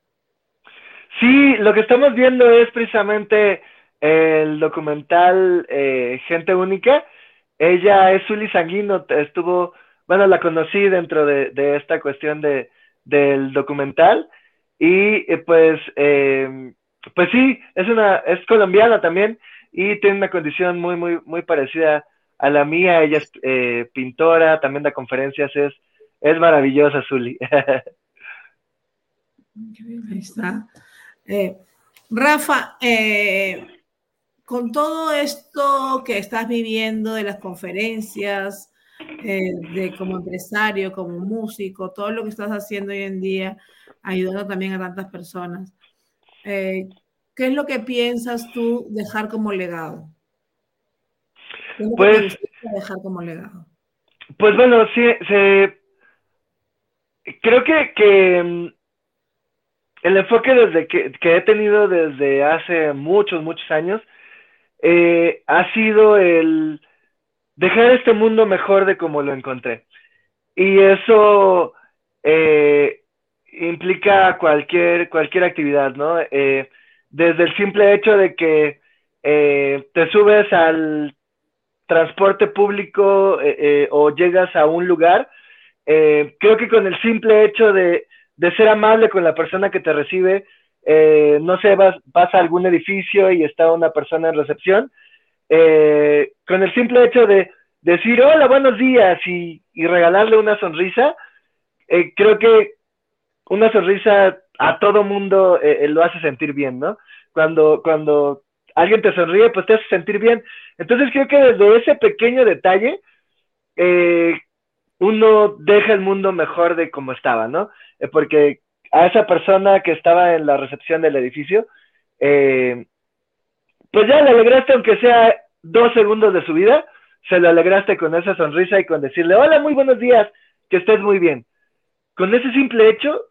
Sí, lo que estamos viendo es precisamente el documental eh, Gente Única. Ella es Uli Sanguino, estuvo bueno, la conocí dentro de, esta cuestión de, del documental y eh, pues, em, pues sí, es una, es colombiana también y tiene una condición muy, muy, muy parecida a la mía. Ella es eh, pintora, también da conferencias, es, es maravillosa, Zuli. Ahí está. Eh, Rafa, con todo esto que estás viviendo de las conferencias, eh, de como empresario, como músico, todo lo que estás haciendo hoy en día, ayudando también a tantas personas. Eh, ¿Qué es lo que piensas tú dejar como legado? pues, dejar como legado? Pues bueno, sí, creo que, que mm, el enfoque desde que, que, he tenido desde hace muchos, muchos años eh, ha sido el dejar este mundo mejor de como lo encontré. Y eso eh, implica cualquier, cualquier actividad, ¿no? Eh, desde el simple hecho de que eh, te subes al transporte público o llegas a un lugar, eh, creo que con el simple hecho de, de, ser amable con la persona que te recibe, eh, no sé, vas, vas, a algún edificio y está una persona en recepción, eh, con el simple hecho de decir hola, buenos días y, regalarle una sonrisa, eh, creo que una sonrisa a todo mundo lo hace sentir bien, ¿no? Cuando, cuando alguien te sonríe, pues te hace sentir bien. Entonces creo que desde ese pequeño detalle, uno deja el mundo mejor de como estaba, ¿no? Porque a esa persona que estaba en la recepción del edificio, eh, pues ya le alegraste aunque sea dos segundos de su vida, se lo alegraste con esa sonrisa y con decirle, hola, muy buenos días, que estés muy bien. Con ese simple hecho,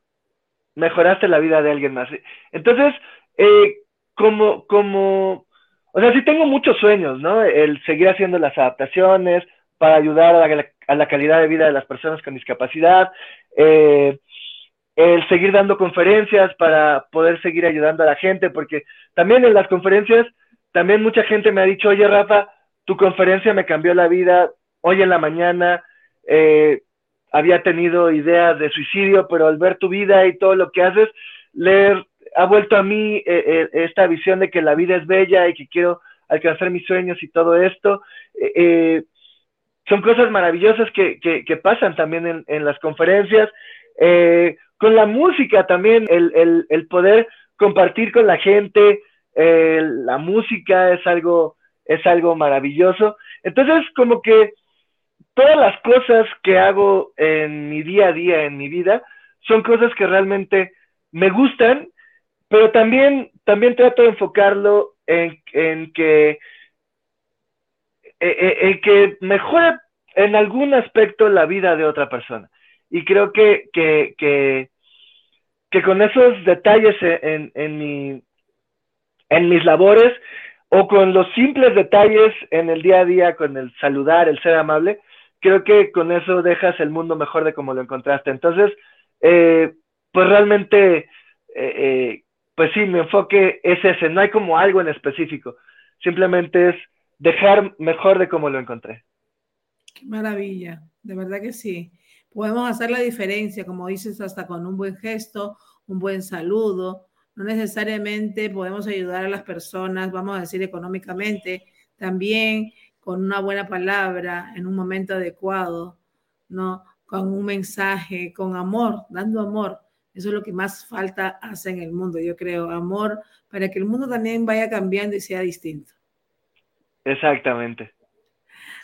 mejoraste la vida de alguien más. Entonces, eh, como, como, o sea, sí tengo muchos sueños, ¿no? El seguir haciendo las adaptaciones para ayudar a la, calidad de vida de las personas con discapacidad, eh, el seguir dando conferencias para poder seguir ayudando a la gente, porque también en las conferencias, también mucha gente me ha dicho, oye Rafa, tu conferencia me cambió la vida, hoy en la mañana eh, había tenido ideas de suicidio, pero al ver tu vida y todo lo que haces, leer ha vuelto a mí eh, eh, esta visión de que la vida es bella y que quiero alcanzar mis sueños y todo esto. Eh, eh son cosas maravillosas que, que, pasan también en, en las conferencias. Con la música también, el, el, el poder compartir con la gente, la música es algo, es algo maravilloso. Entonces, como que todas las cosas que hago en mi día a día, en mi vida, son cosas que realmente me gustan pero también, también trato de enfocarlo en, en que, eh, eh, en que mejore en algún aspecto la vida de otra persona. Y creo que, que, que, con esos detalles en, en, mi, en mis labores o con los simples detalles en el día a día, con el saludar, el ser amable, creo que con eso dejas el mundo mejor de como lo encontraste. Entonces, eh, pues realmente eh, eh, pues sí, mi enfoque es ese, no hay como algo en específico, simplemente es dejar mejor de cómo lo encontré. Qué maravilla, de verdad que sí. Podemos hacer la diferencia, como dices, hasta con un buen gesto, un buen saludo. No necesariamente podemos ayudar a las personas, vamos a decir económicamente, también con una buena palabra en un momento adecuado, ¿no? Con un mensaje, con amor, dando amor eso es lo que más falta hace en el mundo, yo creo, amor, para que el mundo también vaya cambiando y sea distinto. Exactamente.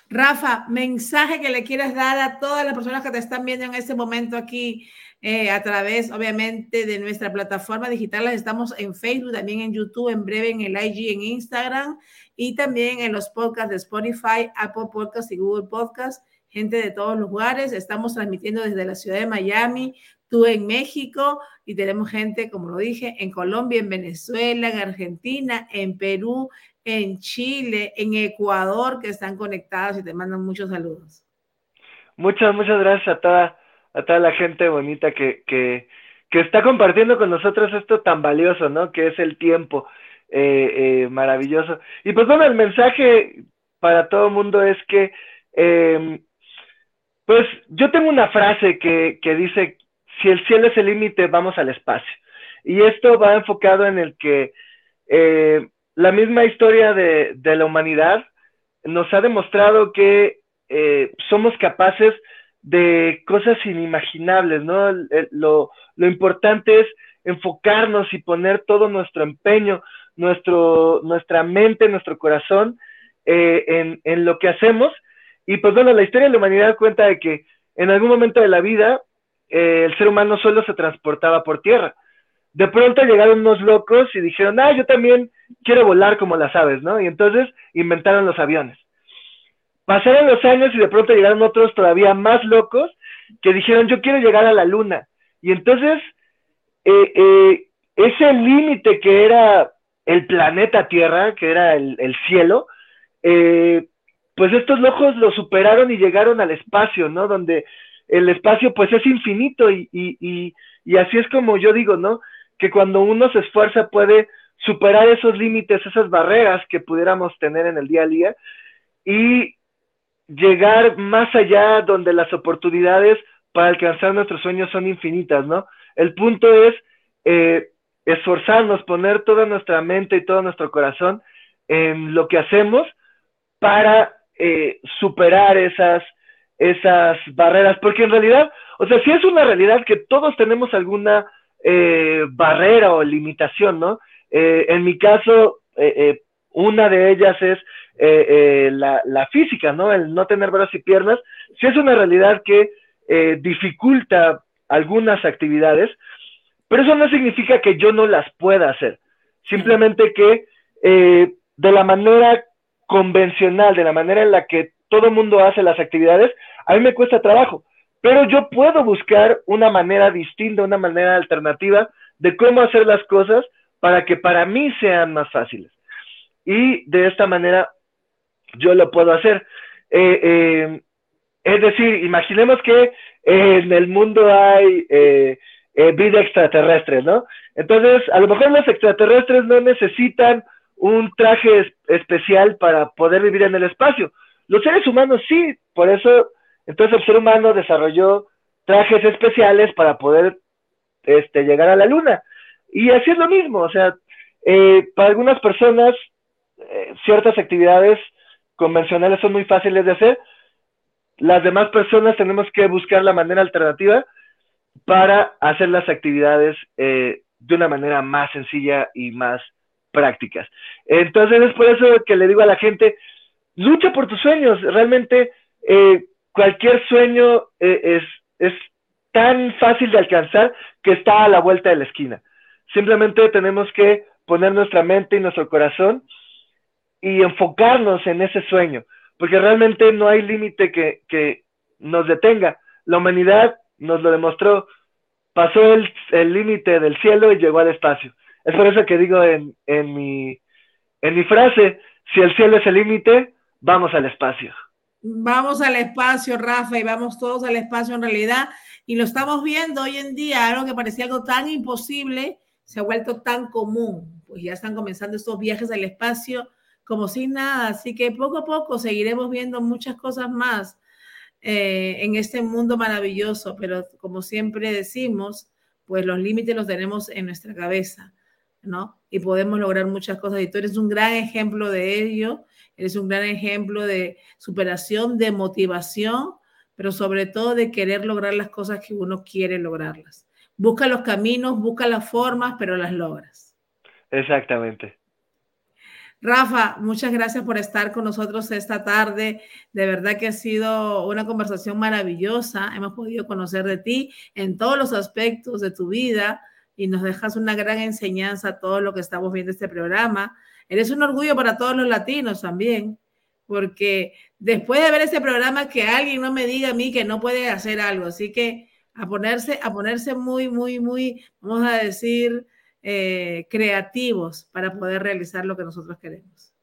Rafa, mensaje que le quieras dar a todas las personas que te están viendo en este momento aquí eh, a través, obviamente, de nuestra plataforma digital. Estamos en Facebook, también en YouTube, en breve en el IG, en Instagram y también en los podcasts de Spotify, Apple Podcasts y Google Podcasts. Gente de todos los lugares. Estamos transmitiendo desde la ciudad de Miami, tú en México y tenemos gente, como lo dije, en Colombia, en Venezuela, en Argentina, en Perú, en Chile, en Ecuador, que están conectados y te mandan muchos saludos. Muchas, muchas gracias a toda, a toda la gente bonita que, que, está compartiendo con nosotros esto tan valioso, ¿no? Que es el tiempo eh, eh, maravilloso. Y pues bueno, el mensaje para todo el mundo es que, eh, pues yo tengo una frase que, que dice si el cielo es el límite, vamos al espacio. Y esto va enfocado en el que eh, la misma historia de, de, la humanidad nos ha demostrado que eh, somos capaces de cosas inimaginables, ¿no? Lo, lo, importante es enfocarnos y poner todo nuestro empeño, nuestro, nuestra mente, nuestro corazón eh, en, en lo que hacemos. Y pues bueno, la historia de la humanidad cuenta de que en algún momento de la vida eh, el ser humano solo se transportaba por tierra. De pronto llegaron unos locos y dijeron, ah, yo también quiero volar como las aves, ¿no? Y entonces inventaron los aviones. Pasaron los años y de pronto llegaron otros todavía más locos que dijeron, yo quiero llegar a la luna. Y entonces, eh, eh, ese límite que era el planeta Tierra, que era el, el cielo, eh, pues estos locos lo superaron y llegaron al espacio, ¿no? Donde el espacio pues es infinito y, y, y, y, así es como yo digo, ¿no? Que cuando uno se esfuerza puede superar esos límites, esas barreras que pudiéramos tener en el día a día y llegar más allá donde las oportunidades para alcanzar nuestros sueños son infinitas, ¿no? El punto es eh, esforzarnos, poner toda nuestra mente y todo nuestro corazón en lo que hacemos para eh, superar esas, esas barreras, porque en realidad, o sea, si es una realidad que todos tenemos alguna eh, barrera o limitación, ¿no? en mi caso, una de ellas es la, la, física, ¿no? El no tener brazos y piernas, si es una realidad que eh, dificulta algunas actividades, pero eso no significa que yo no las pueda hacer. Simplemente que eh, de la manera convencional, de la manera en la que todo el mundo hace las actividades, a mí me cuesta trabajo. Pero yo puedo buscar una manera distinta, una manera alternativa de cómo hacer las cosas para que para mí sean más fáciles. Y de esta manera yo lo puedo hacer. Eh, es decir, imaginemos que en el mundo hay eh, eh, vida extraterrestre, ¿no? Entonces, a lo mejor los extraterrestres no necesitan un traje especial para poder vivir en el espacio. Los seres humanos sí, por eso, entonces el ser humano desarrolló trajes especiales para poder este, llegar a la luna. Y así es lo mismo, o sea, eh, para algunas personas ciertas actividades convencionales son muy fáciles de hacer, las demás personas tenemos que buscar la manera alternativa para hacer las actividades eh, de una manera más sencilla y más prácticas. Entonces es por eso que le digo a la gente, lucha por tus sueños. Realmente eh, cualquier sueño eh, es, es tan fácil de alcanzar que está a la vuelta de la esquina. Simplemente tenemos que poner nuestra mente y nuestro corazón y enfocarnos en ese sueño porque realmente no hay límite que, que, nos detenga. La humanidad nos lo demostró, pasó el límite del cielo y llegó al espacio. Es por eso que digo en, en, mi, en mi frase, si el cielo es el límite, vamos al espacio. Vamos al espacio, Rafa, y vamos todos al espacio en realidad. Y lo estamos viendo hoy en día, algo que parecía algo tan imposible, se ha vuelto tan común. Pues ya están comenzando estos viajes al espacio como sin nada. Así que poco a poco seguiremos viendo muchas cosas más eh, en este mundo maravilloso, pero como siempre decimos, pues los límites los tenemos en nuestra cabeza, ¿no? Y podemos lograr muchas cosas. Y tú eres un gran ejemplo de ello, eres un gran ejemplo de superación, de motivación, pero sobre todo de querer lograr las cosas que uno quiere lograrlas. Busca los caminos, busca las formas, pero las logras. Exactamente. Rafa, muchas gracias por estar con nosotros esta tarde. De verdad que ha sido una conversación maravillosa. Hemos podido conocer de ti en todos los aspectos de tu vida y nos dejas una gran enseñanza a todo lo que estamos viendo este programa. Eres un orgullo para todos los latinos también, porque después de ver este programa que alguien no me diga a mí que no puede hacer algo, así que a ponerse, a ponerse muy, muy, muy, vamos a decir, eh, creativos para poder realizar lo que nosotros queremos.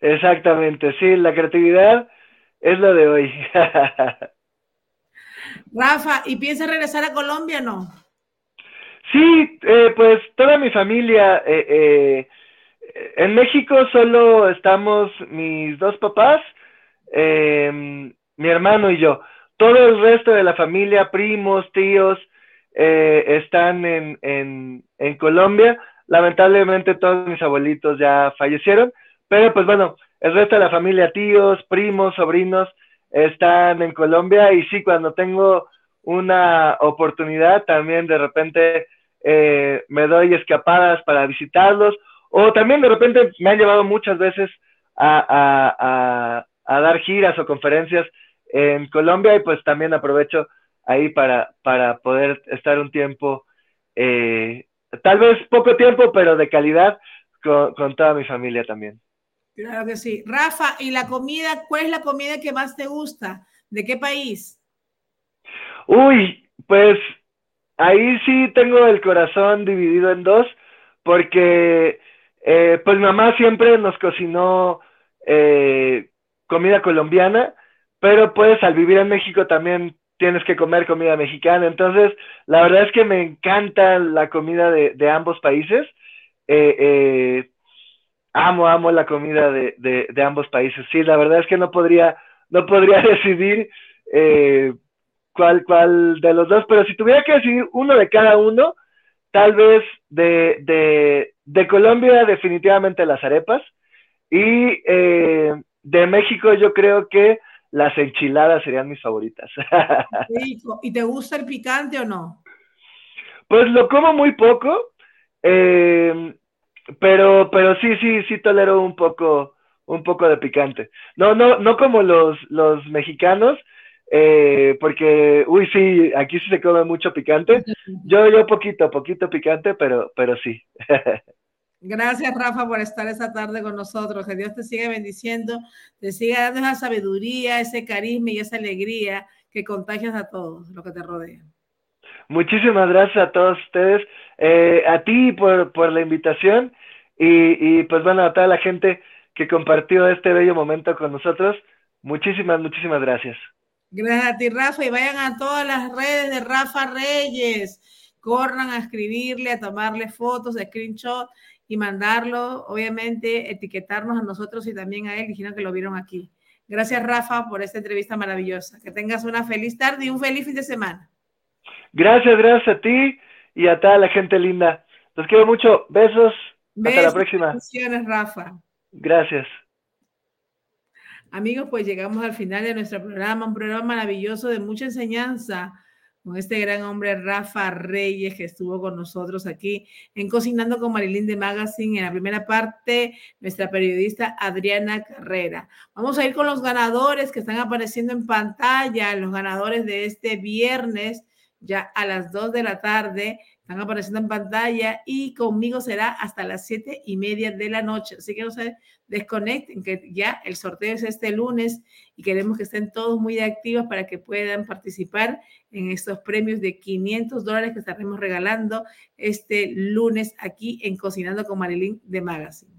Exactamente, sí, la creatividad es lo de hoy. Rafa, ¿y piensa regresar a Colombia o no? Sí, eh, pues toda mi familia, eh, en México solo estamos mis dos papás, em, mi hermano y yo. Todo el resto de la familia, primos, tíos, eh, están en, en, en, Colombia. Lamentablemente todos mis abuelitos ya fallecieron, pero pues bueno, el resto de la familia, tíos, primos, sobrinos, están en Colombia y sí, cuando tengo una oportunidad también de repente eh, me doy escapadas para visitarlos o también de repente me han llevado muchas veces a, a, a, a dar giras o conferencias en Colombia y pues también aprovecho ahí para, para poder estar un tiempo, eh, tal vez poco tiempo, pero de calidad con, toda mi familia también. Claro que sí. Rafa, ¿y la comida? ¿Cuál es la comida que más te gusta? ¿De qué país? Uy, pues ahí sí tengo el corazón dividido en dos, porque eh, pues mamá siempre nos cocinó eh, comida colombiana, pero pues al vivir en México también tienes que comer comida mexicana. Entonces, la verdad es que me encanta la comida de, ambos países. Eh, eh, amo, amo la comida de, ambos países. Sí, la verdad es que no podría, no podría decidir eh, cuál, cuál de los dos, pero si tuviera que decir uno de cada uno, tal vez de, de, de Colombia definitivamente las arepas y eh, de México yo creo que las enchiladas serían mis favoritas. ¿Y te gusta el picante o no? Pues lo como muy poco, eh, pero, pero sí, sí, sí tolero un poco, un poco de picante. No, no, no como los, los mexicanos, eh, porque, uy, sí, aquí sí se come mucho picante. Yo, yo poquito, poquito picante, pero, pero sí. Gracias, Rafa, por estar esta tarde con nosotros. Que Dios te siga bendiciendo, te siga dando esa sabiduría, ese carisma y esa alegría que contagias a todos los que te rodean. Muchísimas gracias a todos ustedes, eh, a ti por, por la invitación y, y, pues bueno, a toda la gente que compartió este bello momento con nosotros. Muchísimas, muchísimas gracias. Gracias a ti, Rafa, y vayan a todas las redes de Rafa Reyes. Corran a escribirle, a tomarle fotos, screenshot y mandarlo, obviamente, etiquetarnos a nosotros y también a él, dijeron que lo vieron aquí. Gracias, Rafa, por esta entrevista maravillosa. Que tengas una feliz tarde y un feliz fin de semana. Gracias, gracias a ti y a toda la gente linda. Los quiero mucho. Besos. Hasta la próxima. Rafa. Gracias. Amigos, pues llegamos al final de nuestro programa, un programa maravilloso de mucha enseñanza con este gran hombre Rafa Reyes que estuvo con nosotros aquí en Cocinando con Marilyn de Magazine. En la primera parte, nuestra periodista Adriana Carrera. Vamos a ir con los ganadores que están apareciendo en pantalla, los ganadores de este viernes, ya a las 2 de la tarde están apareciendo en pantalla y conmigo será hasta las siete y media de la noche. Así que no se desconecten, que ya el sorteo es este lunes y queremos que estén todos muy activos para que puedan participar en estos premios de 500 dólares que estaremos regalando este lunes aquí en Cocinando con Marilyn de Magazine.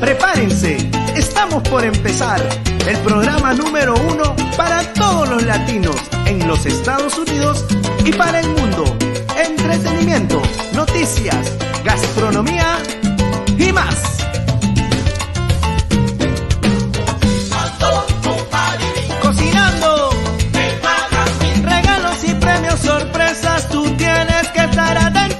Prepárense, estamos por empezar el programa número uno para todos los latinos en los Estados Unidos y para el mundo. Entretenimiento, noticias, gastronomía y más.